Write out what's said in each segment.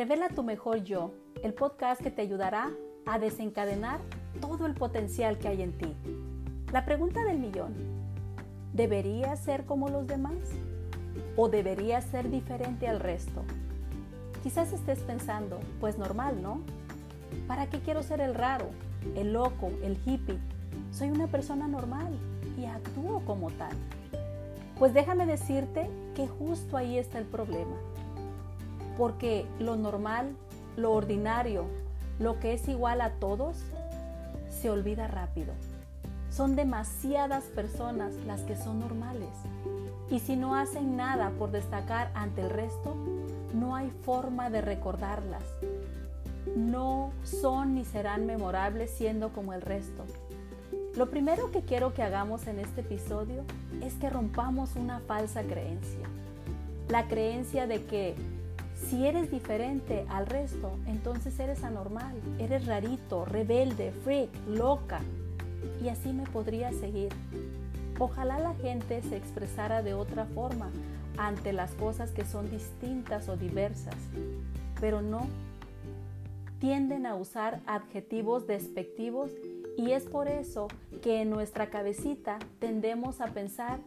Revela tu mejor yo, el podcast que te ayudará a desencadenar todo el potencial que hay en ti. La pregunta del millón, ¿deberías ser como los demás? ¿O deberías ser diferente al resto? Quizás estés pensando, pues normal, ¿no? ¿Para qué quiero ser el raro, el loco, el hippie? Soy una persona normal y actúo como tal. Pues déjame decirte que justo ahí está el problema porque lo normal, lo ordinario, lo que es igual a todos, se olvida rápido. Son demasiadas personas las que son normales. Y si no hacen nada por destacar ante el resto, no hay forma de recordarlas. No son ni serán memorables siendo como el resto. Lo primero que quiero que hagamos en este episodio es que rompamos una falsa creencia. La creencia de que si eres diferente al resto, entonces eres anormal, eres rarito, rebelde, freak, loca. Y así me podría seguir. Ojalá la gente se expresara de otra forma ante las cosas que son distintas o diversas, pero no. Tienden a usar adjetivos despectivos y es por eso que en nuestra cabecita tendemos a pensar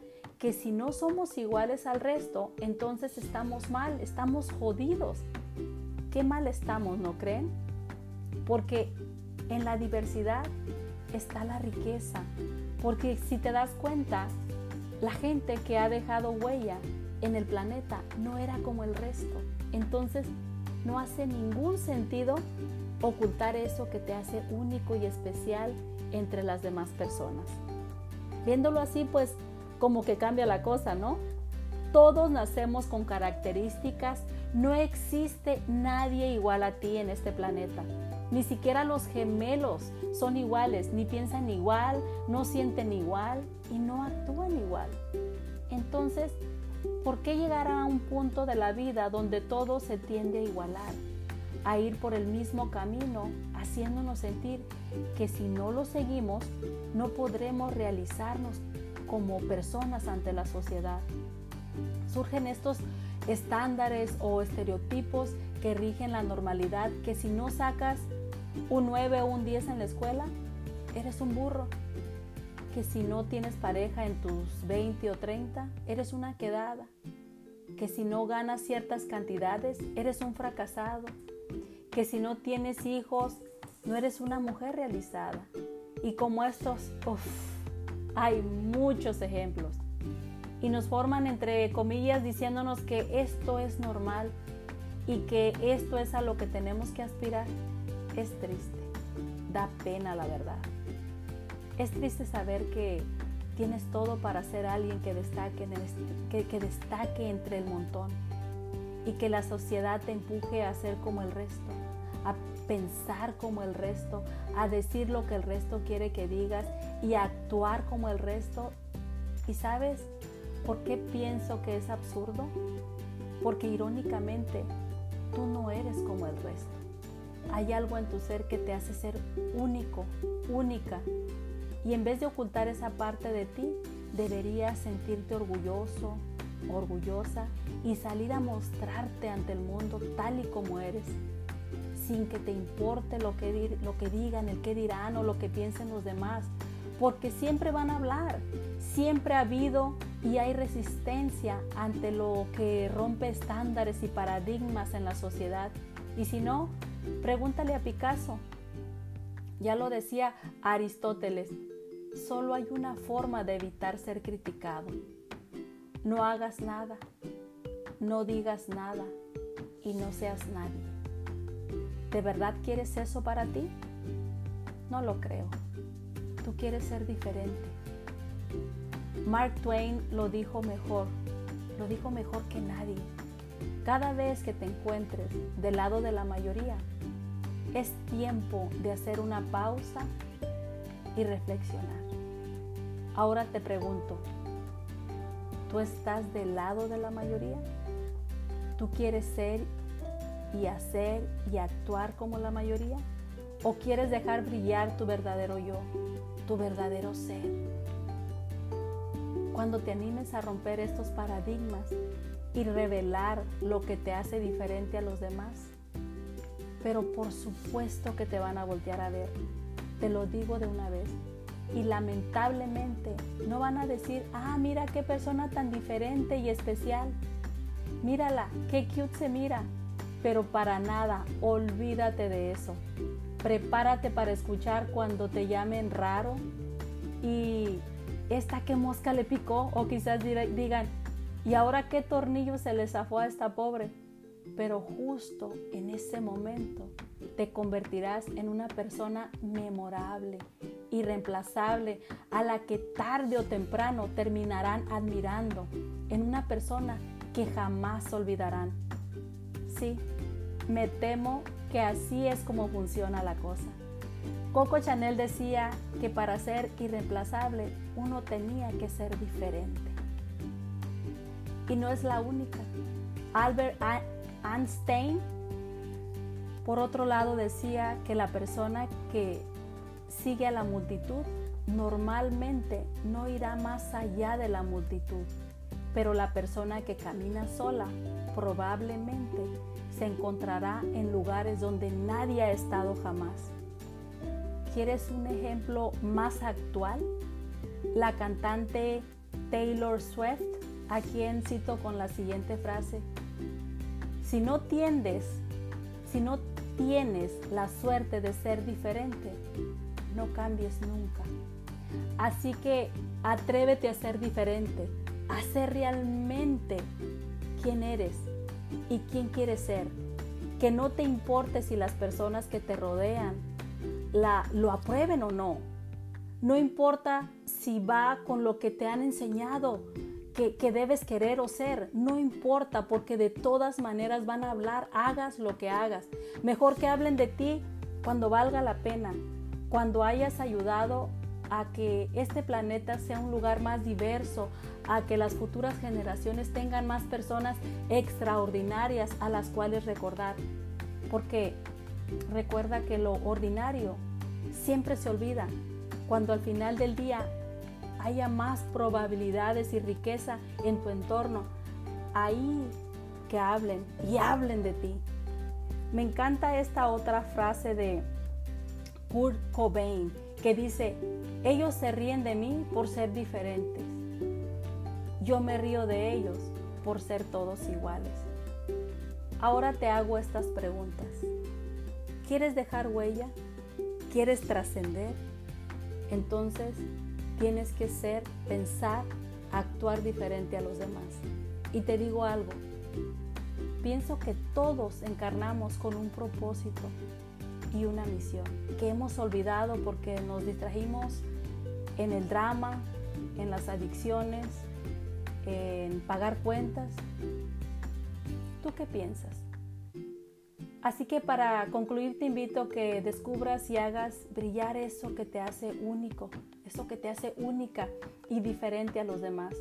que si no somos iguales al resto, entonces estamos mal, estamos jodidos. Qué mal estamos, ¿no creen? Porque en la diversidad está la riqueza. Porque si te das cuenta, la gente que ha dejado huella en el planeta no era como el resto. Entonces no hace ningún sentido ocultar eso que te hace único y especial entre las demás personas. Viéndolo así, pues como que cambia la cosa, ¿no? Todos nacemos con características, no existe nadie igual a ti en este planeta. Ni siquiera los gemelos son iguales, ni piensan igual, no sienten igual y no actúan igual. Entonces, ¿por qué llegar a un punto de la vida donde todo se tiende a igualar? A ir por el mismo camino, haciéndonos sentir que si no lo seguimos, no podremos realizarnos como personas ante la sociedad. Surgen estos estándares o estereotipos que rigen la normalidad, que si no sacas un 9 o un 10 en la escuela, eres un burro. Que si no tienes pareja en tus 20 o 30, eres una quedada. Que si no ganas ciertas cantidades, eres un fracasado. Que si no tienes hijos, no eres una mujer realizada. Y como estos, uff, hay muchos ejemplos. Y nos forman entre comillas diciéndonos que esto es normal y que esto es a lo que tenemos que aspirar. Es triste, da pena la verdad. Es triste saber que tienes todo para ser alguien que destaque, que, que destaque entre el montón y que la sociedad te empuje a ser como el resto pensar como el resto, a decir lo que el resto quiere que digas y a actuar como el resto. ¿Y sabes por qué pienso que es absurdo? Porque irónicamente tú no eres como el resto. Hay algo en tu ser que te hace ser único, única. Y en vez de ocultar esa parte de ti, deberías sentirte orgulloso, orgullosa y salir a mostrarte ante el mundo tal y como eres sin que te importe lo que, lo que digan, el que dirán o lo que piensen los demás, porque siempre van a hablar, siempre ha habido y hay resistencia ante lo que rompe estándares y paradigmas en la sociedad. Y si no, pregúntale a Picasso. Ya lo decía Aristóteles, solo hay una forma de evitar ser criticado. No hagas nada, no digas nada y no seas nadie. ¿De verdad quieres eso para ti? No lo creo. Tú quieres ser diferente. Mark Twain lo dijo mejor, lo dijo mejor que nadie. Cada vez que te encuentres del lado de la mayoría, es tiempo de hacer una pausa y reflexionar. Ahora te pregunto, ¿tú estás del lado de la mayoría? ¿Tú quieres ser y hacer y actuar como la mayoría? ¿O quieres dejar brillar tu verdadero yo, tu verdadero ser? Cuando te animes a romper estos paradigmas y revelar lo que te hace diferente a los demás, pero por supuesto que te van a voltear a ver. Te lo digo de una vez. Y lamentablemente no van a decir, ah, mira qué persona tan diferente y especial. Mírala, qué cute se mira. Pero para nada, olvídate de eso. Prepárate para escuchar cuando te llamen raro y esta qué mosca le picó o quizás digan, ¿y ahora qué tornillo se le zafó a esta pobre? Pero justo en ese momento te convertirás en una persona memorable, irreemplazable, a la que tarde o temprano terminarán admirando, en una persona que jamás olvidarán. Sí, me temo que así es como funciona la cosa. Coco Chanel decía que para ser irreemplazable uno tenía que ser diferente. Y no es la única. Albert Einstein, por otro lado, decía que la persona que sigue a la multitud normalmente no irá más allá de la multitud, pero la persona que camina sola probablemente se encontrará en lugares donde nadie ha estado jamás. ¿Quieres un ejemplo más actual? La cantante Taylor Swift, a quien cito con la siguiente frase, si no tiendes, si no tienes la suerte de ser diferente, no cambies nunca. Así que atrévete a ser diferente, a ser realmente quién eres y quién quieres ser. Que no te importe si las personas que te rodean la, lo aprueben o no. No importa si va con lo que te han enseñado que, debes querer o ser. No importa porque de todas maneras van a hablar, hagas lo que hagas. Mejor que hablen de ti cuando valga la pena, cuando hayas ayudado a que este planeta sea un lugar más diverso, a que las futuras generaciones tengan más personas extraordinarias a las cuales recordar. Porque recuerda que lo ordinario siempre se olvida, cuando al final del día haya más probabilidades y riqueza en tu entorno, ahí que hablen y hablen de ti. Me encanta esta otra frase de Kurt Cobain que dice, ellos se ríen de mí por ser diferentes. Yo me río de ellos por ser todos iguales. Ahora te hago estas preguntas. ¿Quieres dejar huella? ¿Quieres trascender? Entonces tienes que ser, pensar, actuar diferente a los demás. Y te digo algo, pienso que todos encarnamos con un propósito y una misión que hemos olvidado porque nos distrajimos en el drama, en las adicciones, en pagar cuentas. ¿Tú qué piensas? Así que para concluir te invito a que descubras y hagas brillar eso que te hace único, eso que te hace única y diferente a los demás.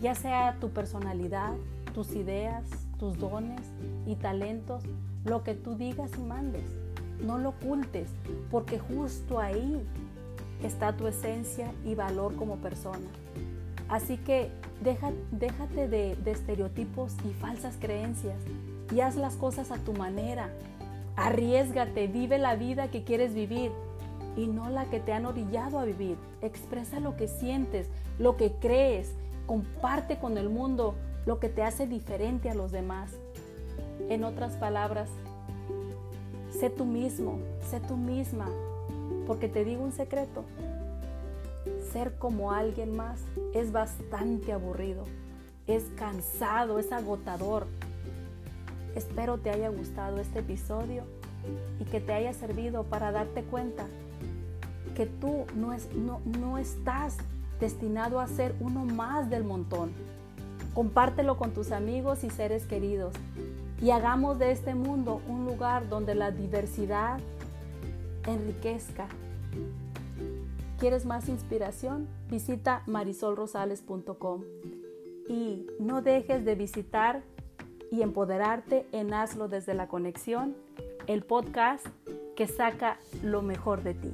Ya sea tu personalidad, tus ideas, tus dones y talentos, lo que tú digas y mandes. No lo ocultes, porque justo ahí está tu esencia y valor como persona. Así que déjate de, de estereotipos y falsas creencias y haz las cosas a tu manera. Arriesgate, vive la vida que quieres vivir y no la que te han orillado a vivir. Expresa lo que sientes, lo que crees, comparte con el mundo lo que te hace diferente a los demás. En otras palabras, sé tú mismo, sé tú misma, porque te digo un secreto, ser como alguien más es bastante aburrido, es cansado, es agotador. Espero te haya gustado este episodio y que te haya servido para darte cuenta que tú no, es, no, no estás destinado a ser uno más del montón. Compártelo con tus amigos y seres queridos y hagamos de este mundo un lugar donde la diversidad enriquezca ¿Quieres más inspiración? Visita marisolrosales.com y no dejes de visitar y empoderarte en Hazlo desde la conexión, el podcast que saca lo mejor de ti.